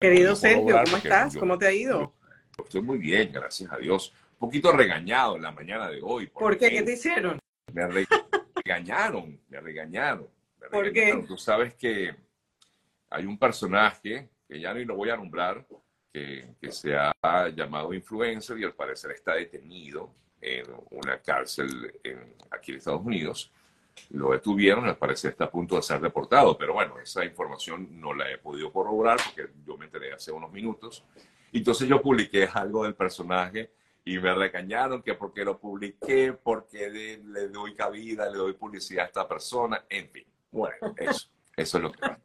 Querido Sergio, ¿cómo estás? ¿Cómo te ha ido? Estoy muy bien, gracias a Dios. Un poquito regañado en la mañana de hoy. ¿Por, qué? ¿Qué te hicieron? Me regañaron, me regañaron. ¿Por qué? Tú sabes que hay un personaje, que ya ni lo voy a nombrar, que, que se ha llamado influencer y al parecer está detenido en una cárcel en, aquí en Estados Unidos lo detuvieron, al parecer está a punto de ser deportado, pero bueno, esa información no la he podido corroborar porque yo me enteré hace unos minutos. Entonces yo publiqué algo del personaje y me recañaron que porque lo publiqué, porque le doy cabida, le doy publicidad a esta persona, en fin. Bueno, eso, eso es lo que pasa.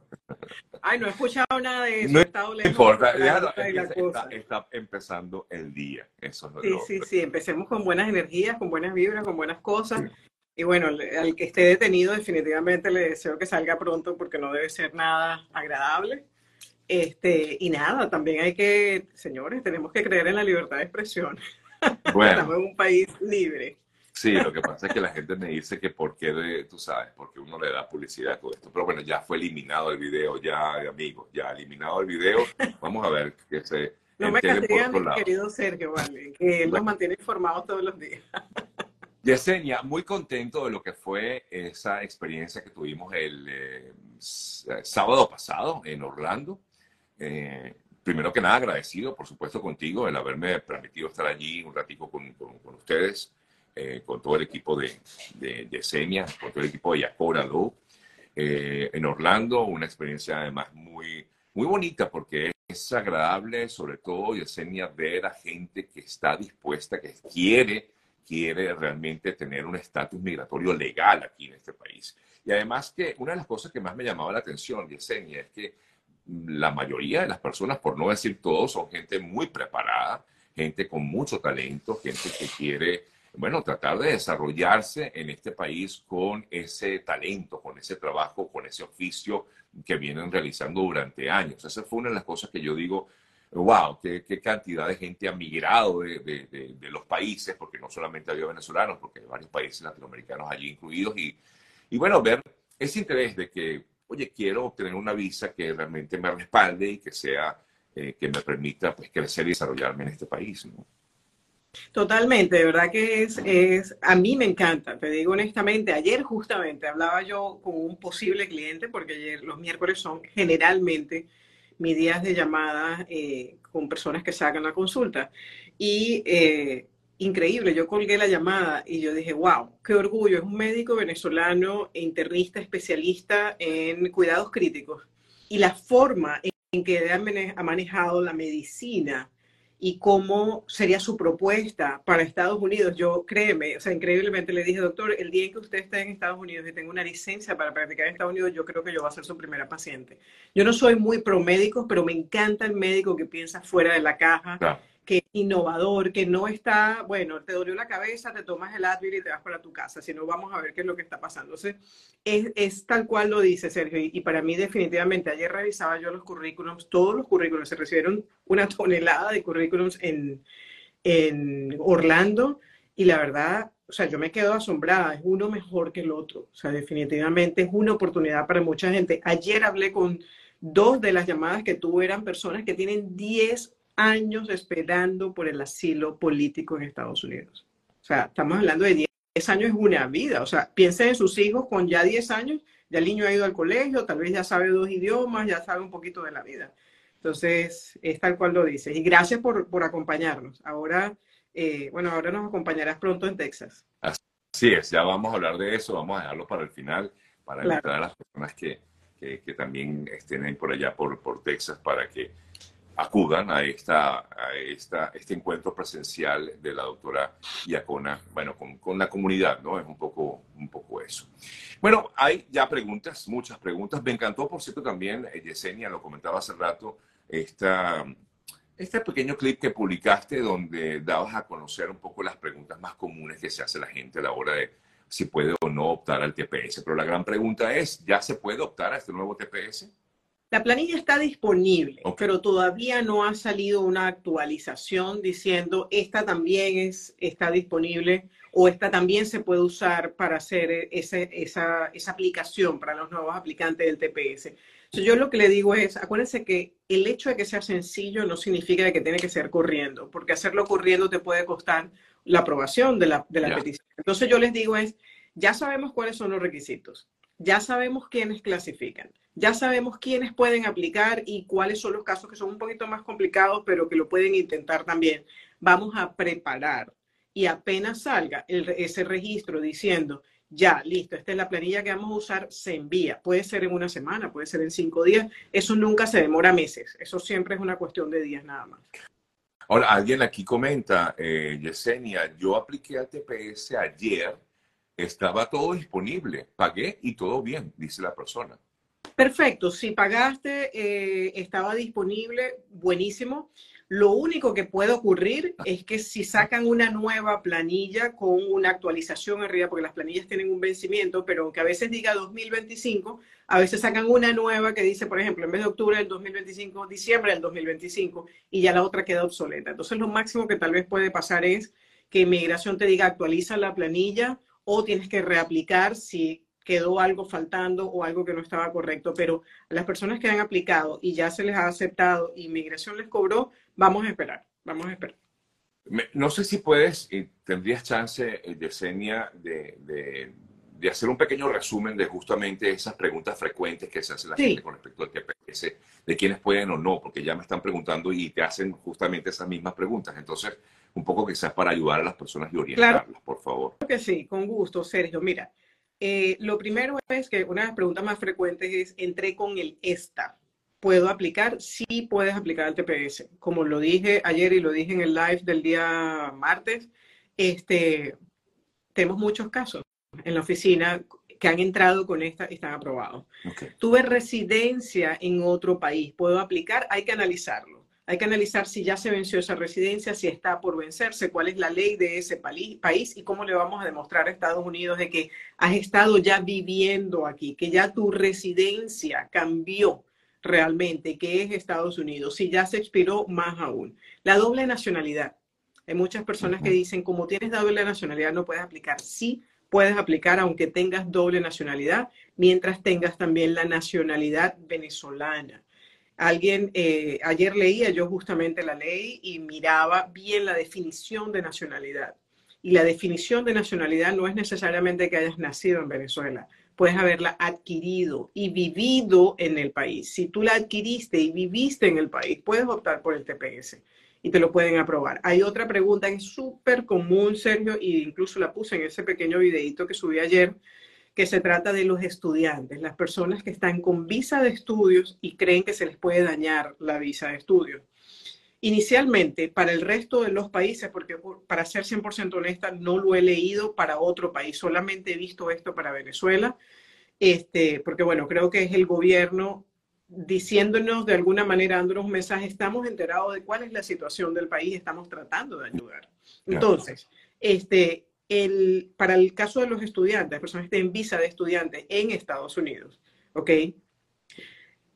Ay, no he escuchado nada de eso. No importa, está, está, empezando el día. Eso es lo sí, sí, sí, empecemos con buenas energías, con buenas vibras, con buenas cosas. Y bueno, al que esté detenido definitivamente le deseo que salga pronto porque no debe ser nada agradable. Este, y nada, también hay que, señores, tenemos que creer en la libertad de expresión. Bueno, Estamos en un país libre. Sí, lo que pasa es que la gente me dice que por qué, tú sabes, porque uno le da publicidad a todo esto. Pero bueno, ya fue eliminado el video, ya, amigos, ya eliminado el video. Vamos a ver que se... No me castigan, mi querido Sergio, vale, que él nos mantiene informados todos los días. Yesenia, muy contento de lo que fue esa experiencia que tuvimos el eh, sábado pasado en Orlando. Eh, primero que nada, agradecido, por supuesto, contigo, el haberme permitido estar allí un ratico con, ustedes, eh, con todo el equipo de, de, Yesenia, con todo el equipo de Yacora Low. en Orlando, una experiencia además muy, muy bonita porque es agradable, sobre todo, Yesenia, ver a gente que está dispuesta, que quiere quiere realmente tener un estatus migratorio legal aquí en este país. Y además que una de las cosas que más me llamaba la atención, Yesenia, es que la mayoría de las personas, por no decir todos, son gente muy preparada, gente con mucho talento, gente que quiere, bueno, tratar de desarrollarse en este país con ese talento, con ese trabajo, con ese oficio que vienen realizando durante años. Esa fue una de las cosas que yo digo, wow, qué, cantidad de gente ha migrado de, los países, porque no solamente había venezolanos, porque hay varios países latinoamericanos allí incluidos, y, y bueno, ver ese interés de que, oye, quiero obtener una visa que realmente me respalde y que sea, eh, que me permita pues crecer y desarrollarme en este país, Totalmente, de verdad que es, es, a mí me encanta, te digo honestamente, ayer justamente hablaba yo con un posible cliente, porque ayer los miércoles son generalmente mis días de llamada eh, con personas que sacan la consulta. Y eh, increíble, yo colgué la llamada y yo dije, wow, qué orgullo, es un médico venezolano, internista, especialista en cuidados críticos. Y la forma en que ha manejado la medicina y cómo sería su propuesta para Estados Unidos. Yo, créeme, o sea, increíblemente le dije, doctor, el día en que usted esté en Estados Unidos y tenga una licencia para practicar en Estados Unidos, yo creo que yo voy a ser su primera paciente. Yo no soy muy pro médico, pero me encanta el médico que piensa fuera de la caja, que es innovador, que no está, bueno, te dolió la cabeza, te tomas el Advil y te vas para tu casa, sino vamos a ver qué es lo que está pasando. Entonces, es, tal cual lo dice Sergio, y, para mí definitivamente, ayer revisaba yo los currículums, todos los currículums, se recibieron una tonelada de currículums en, en Orlando, y la verdad, o sea, yo me quedo asombrada, es uno mejor que el otro, o sea, definitivamente es una oportunidad para mucha gente. Ayer hablé con dos de las llamadas que tuve, eran personas que tienen 10 años esperando por el asilo político en Estados Unidos. O sea, estamos hablando de 10 años es una vida. O sea, piensen en sus hijos con ya 10 años, ya el niño ha ido al colegio, tal vez ya sabe dos idiomas, ya sabe un poquito de la vida. Entonces, es tal cual lo dices. Y gracias por, por acompañarnos. Ahora, eh, bueno, ahora nos acompañarás pronto en Texas. Así es, ya vamos a hablar de eso, vamos a dejarlo para el final, para invitar a las personas que, que, que, también estén ahí por allá, por, por Texas, para que acudan a, esta, a este encuentro presencial de la doctora Iacona, bueno, con, con, la comunidad, ¿no? Es un poco, un poco eso. Bueno, hay ya preguntas, muchas preguntas. Me encantó, por cierto, también, eh, Yesenia, lo comentaba hace rato, esta, este pequeño clip que publicaste donde dabas a conocer un poco las preguntas más comunes que se hace la gente a la hora de si puede o no optar al TPS. Pero la gran pregunta es, ¿ya se puede optar a este nuevo TPS? La planilla está disponible, pero todavía no ha salido una actualización diciendo esta también es, está disponible o esta también se puede usar para hacer esa, esa, esa aplicación para los nuevos aplicantes del TPS. Yo lo que le digo es, acuérdense que el hecho de que sea sencillo no significa que tiene que ser corriendo, porque hacerlo corriendo te puede costar la aprobación de la, de la petición. Entonces yo les digo es, ya sabemos cuáles son los requisitos, ya sabemos quiénes clasifican, ya sabemos quiénes pueden aplicar y cuáles son los casos que son un poquito más complicados, pero que lo pueden intentar también. Vamos a preparar y apenas salga ese registro diciendo, ya, listo, esta es la planilla que vamos a usar, se envía. Puede ser en una semana, puede ser en cinco días. Eso nunca se demora meses. Eso siempre es una cuestión de días nada más. Ahora, alguien aquí comenta, eh, Yesenia, yo apliqué al TPS ayer, estaba todo disponible, pagué y todo bien, dice la persona. Perfecto, si pagaste, eh, estaba disponible, buenísimo. Lo único que puede ocurrir es que si sacan una nueva planilla con una actualización arriba, porque las planillas tienen un vencimiento, pero aunque a veces diga 2025, a veces sacan una nueva que dice, por ejemplo, en vez de octubre del 2025, diciembre del 2025, y ya la otra queda obsoleta. Entonces, lo máximo que tal vez puede pasar es que inmigración te diga actualiza la planilla o tienes que reaplicar si quedó algo faltando o algo que no estaba correcto, pero las personas que han aplicado y ya se les ha aceptado, inmigración les cobró, vamos a esperar, vamos a esperar. No sé si puedes, y tendrías chance, eh, Yesenia, de, de, de, hacer un pequeño resumen de justamente esas preguntas frecuentes que se hace la gente con respecto al TPS, de quiénes pueden o no, porque ya me están preguntando y te hacen justamente esas mismas preguntas. Entonces, un poco quizás para ayudar a las personas y orientarlas, por favor. Claro que sí, con gusto, Sergio. Mira, eh, lo primero es que una de las preguntas más frecuentes es, entré con el ESTA. ¿Puedo aplicar? Sí puedes aplicar al TPS. Como lo dije ayer y lo dije en el live del día martes, este, tenemos muchos casos en la oficina que han entrado con esta y están aprobados. Tuve residencia en otro país. ¿Puedo aplicar? Hay que analizarlo. Hay que analizar si ya se venció esa residencia, si está por vencerse, cuál es la ley de ese país y cómo le vamos a demostrar a Estados Unidos de que has estado ya viviendo aquí, que ya tu residencia cambió realmente, que es Estados Unidos. Si ya se expiró, más aún. La doble nacionalidad. Hay muchas personas que dicen, como tienes doble nacionalidad, no puedes aplicar. Sí, puedes aplicar aunque tengas doble nacionalidad, mientras tengas también la nacionalidad venezolana. Alguien, eh, ayer leía yo justamente la ley y miraba bien la definición de nacionalidad. Y la definición de nacionalidad no es necesariamente que hayas nacido en Venezuela, puedes haberla adquirido y vivido en el país. Si tú la adquiriste y viviste en el país, puedes optar por el TPS y te lo pueden aprobar. Hay otra pregunta que es súper común, Sergio, e incluso la puse en ese pequeño videito que subí ayer, que se trata de los estudiantes, las personas que están con visa de estudios y creen que se les puede dañar la visa de estudios. Inicialmente, para el resto de los países, porque para ser 100% honesta, no lo he leído para otro país, solamente he visto esto para Venezuela, este, porque bueno, creo que es el gobierno diciéndonos de alguna manera, dándonos un mensaje, estamos enterados de cuál es la situación del país, estamos tratando de ayudar. Entonces, este, el, para el caso de los estudiantes, personas que tienen visa de estudiante en Estados Unidos, ¿ok?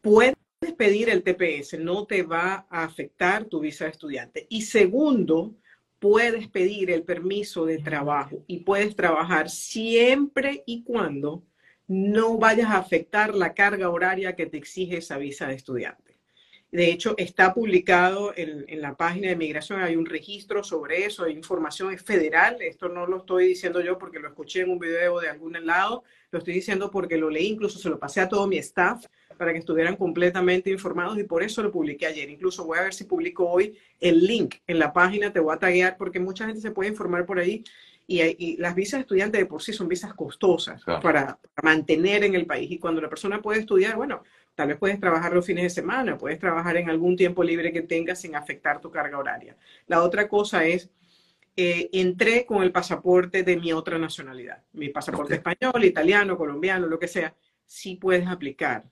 Puedes pedir el TPS, no te va a afectar tu visa de estudiante. Y segundo, puedes pedir el permiso de trabajo y puedes trabajar siempre y cuando no vayas a afectar la carga horaria que te exige esa visa de estudiante. De hecho, está publicado en, la página de migración, hay un registro sobre eso, hay información federal, esto no lo estoy diciendo yo porque lo escuché en un video de algún lado, lo estoy diciendo porque lo leí, incluso se lo pasé a todo mi staff para que estuvieran completamente informados y por eso lo publiqué ayer. Incluso voy a ver si publico hoy el link en la página, te voy a taguear porque mucha gente se puede informar por ahí y, las visas de estudiante de por sí son visas costosas para, para, mantener en el país. Y cuando la persona puede estudiar, bueno, Tal vez puedes trabajar los fines de semana, puedes trabajar en algún tiempo libre que tengas sin afectar tu carga horaria. La otra cosa es, eh, entré con el pasaporte de mi otra nacionalidad, mi pasaporte español, italiano, colombiano, lo que sea, sí puedes aplicar.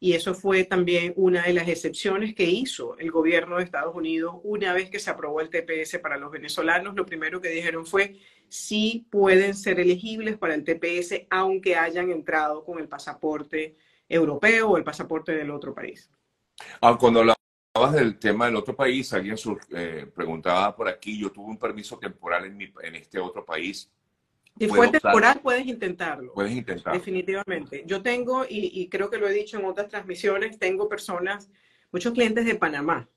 Y eso fue también una de las excepciones que hizo el gobierno de Estados Unidos una vez que se aprobó el TPS para los venezolanos. Lo primero que dijeron fue, sí pueden ser elegibles para el TPS aunque hayan entrado con el pasaporte europeo o el pasaporte del otro país. Ah, cuando hablabas del tema del otro país, alguien eh, preguntaba por aquí, yo tuve un permiso temporal en, mi, en este otro país Si fue temporal, puedes intentarlo. Puedes intentarlo. Definitivamente. Yo tengo, y, creo que lo he dicho en otras transmisiones, tengo personas, muchos clientes de Panamá,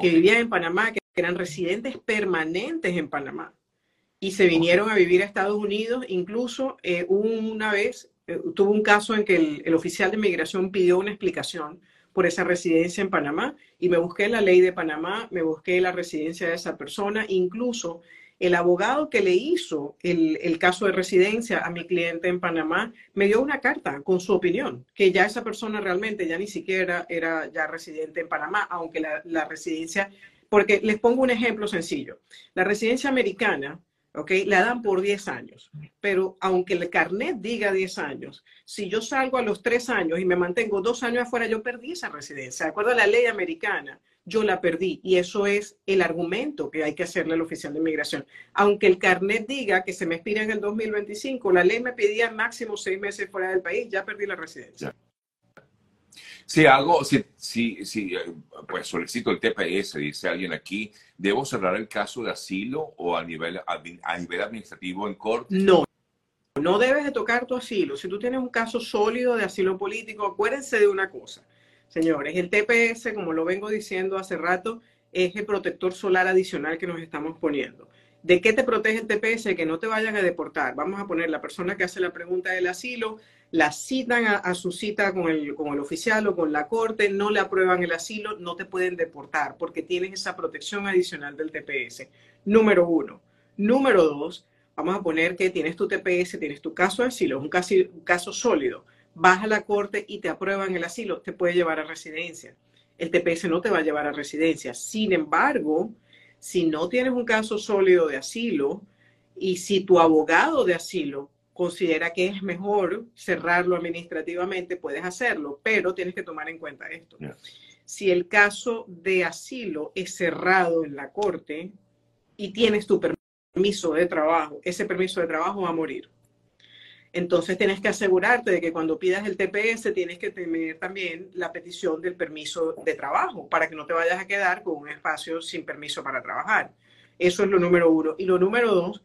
que vivían en Panamá, que eran residentes permanentes en Panamá y se vinieron a vivir a Estados Unidos. Incluso eh, una vez eh, tuvo un caso en que el, oficial de inmigración pidió una explicación por esa residencia en Panamá y me busqué la ley de Panamá, me busqué la residencia de esa persona, incluso el abogado que le hizo el, caso de residencia a mi cliente en Panamá me dio una carta con su opinión, que ya esa persona realmente ya ni siquiera era ya residente en Panamá, aunque la, la residencia, porque les pongo un ejemplo sencillo, la residencia americana ¿ok? La dan por 10 años, pero aunque el carnet diga 10 años, si yo salgo a los 3 años y me mantengo 2 años afuera, yo perdí esa residencia. De acuerdo a la ley americana, yo la perdí y eso es el argumento que hay que hacerle al oficial de inmigración. Aunque el carnet diga que se me expira en el 2025, la ley me pedía máximo 6 meses fuera del país, ya perdí la residencia. Si algo, si, si, si, eh, pues solicito el TPS, dice alguien aquí, ¿debo cerrar el caso de asilo o a nivel, a nivel administrativo en corte? No, no debes de tocar tu asilo. Si tú tienes un caso sólido de asilo político, acuérdense de una cosa, señores, el TPS, como lo vengo diciendo hace rato, es el protector solar adicional que nos estamos poniendo. ¿De qué te protege el TPS? Que no te vayan a deportar. Vamos a poner la persona que hace la pregunta del asilo, la citan a, su cita con el, con el oficial o con la corte, no le aprueban el asilo, no te pueden deportar porque tienes esa protección adicional del TPS. Número uno. Número dos, vamos a poner que tienes tu TPS, tienes tu caso de asilo, es un caso, un caso sólido. Vas a la corte y te aprueban el asilo, te puede llevar a residencia. El TPS no te va a llevar a residencia. Sin embargo, si no tienes un caso sólido de asilo y si tu abogado de asilo considera que es mejor cerrarlo administrativamente, puedes hacerlo, pero tienes que tomar en cuenta esto. Si el caso de asilo es cerrado en la corte y tienes tu permiso de trabajo, ese permiso de trabajo va a morir. Entonces tienes que asegurarte de que cuando pidas el TPS tienes que tener también la petición del permiso de trabajo para que no te vayas a quedar con un espacio sin permiso para trabajar. Eso es lo número uno. Y lo número dos,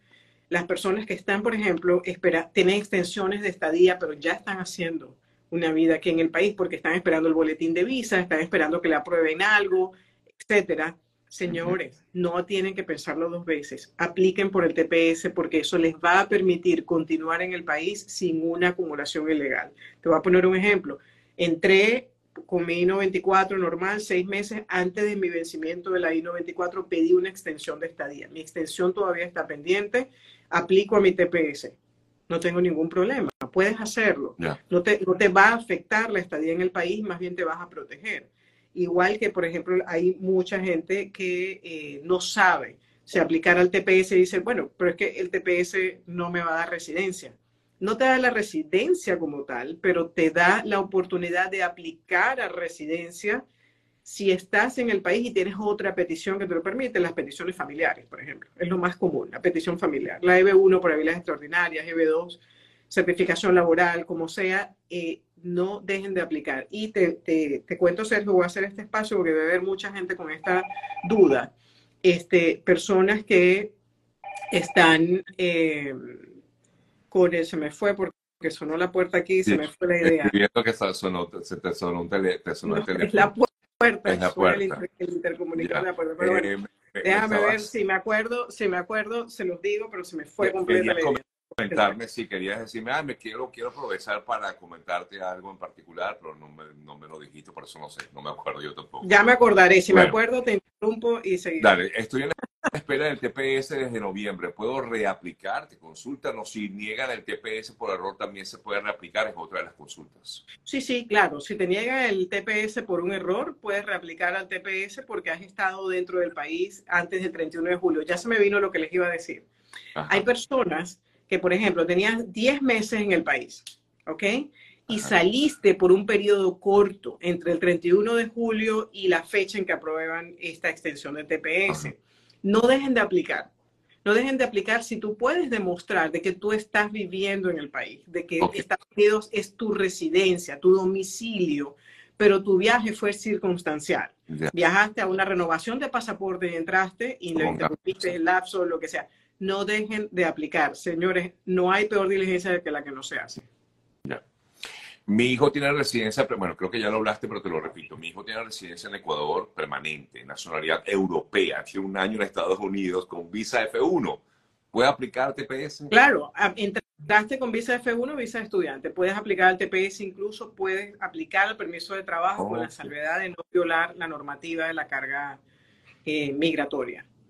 las personas que están, por ejemplo, espera, tienen extensiones de estadía, pero ya están haciendo una vida aquí en el país porque están esperando el boletín de visa, están esperando que le aprueben algo, etcétera Señores, no tienen que pensarlo dos veces. Apliquen por el TPS porque eso les va a permitir continuar en el país sin una acumulación ilegal. Te voy a poner un ejemplo. Entré con mi I-94 normal seis meses antes de mi vencimiento de la I-94, pedí una extensión de estadía. Mi extensión todavía está pendiente. Aplico a mi TPS. No tengo ningún problema. Puedes hacerlo. No, te, no te va a afectar la estadía en el país, más bien te vas a proteger. Igual que, por ejemplo, hay mucha gente que eh, no sabe si aplicar al TPS y dice, bueno, pero es que el TPS no me va a dar residencia. No te da la residencia como tal, pero te da la oportunidad de aplicar a residencia si estás en el país y tienes otra petición que te lo permite, las peticiones familiares, por ejemplo. Es lo más común, la petición familiar. La EB1 por habilidades extraordinarias, EB2, certificación laboral, como sea, eh, no dejen de aplicar. Y te, te, cuento, Sergio, voy a hacer este espacio porque debe haber mucha gente con esta duda. Este, personas que están eh, con el, se me fue porque sonó la puerta aquí y se me fue la idea. viendo que sonó, se te sonó un tele, te sonó el teléfono. Es la puerta, es la puerta. El, intercomunicador la puerta. Pero bueno, eh, déjame ver si me acuerdo, si me acuerdo, se los digo, pero se me fue completamente comentarme si querías decirme, ah, me quiero, quiero aprovechar para comentarte algo en particular, pero no me, no me lo dijiste, por eso no sé, no me acuerdo yo tampoco. Ya me acordaré, si me acuerdo te interrumpo y seguimos. Dale, estoy en la espera del TPS desde noviembre, ¿puedo reaplicar? Te consultan o si niegan el TPS por error también se puede reaplicar, es otra de las consultas. Sí, sí, claro, si te niega el TPS por un error, puedes reaplicar al TPS porque has estado dentro del país antes del 31 de julio. Ya se me vino lo que les iba a decir. Hay personas que, por ejemplo, tenías 10 meses en el país, ¿ok? Y saliste por un periodo corto entre el 31 de julio y la fecha en que aprueban esta extensión de TPS. No dejen de aplicar. No dejen de aplicar si tú puedes demostrar de que tú estás viviendo en el país, de que Estados Unidos es tu residencia, tu domicilio, pero tu viaje fue circunstancial. Viajaste a una renovación de pasaporte y entraste y le interrumpiste el lapso, lo que sea no dejen de aplicar. Señores, no hay peor diligencia que la que no se hace. Mi hijo tiene residencia, bueno, creo que ya lo hablaste, pero te lo repito. Mi hijo tiene residencia en Ecuador permanente, nacionalidad europea, tiene un año en Estados Unidos con visa F1. ¿Puede aplicar TPS? Claro, entraste con visa F1, visa de estudiante. Puedes aplicar al TPS, incluso puedes aplicar el permiso de trabajo con la salvedad de no violar la normativa de la carga eh, migratoria.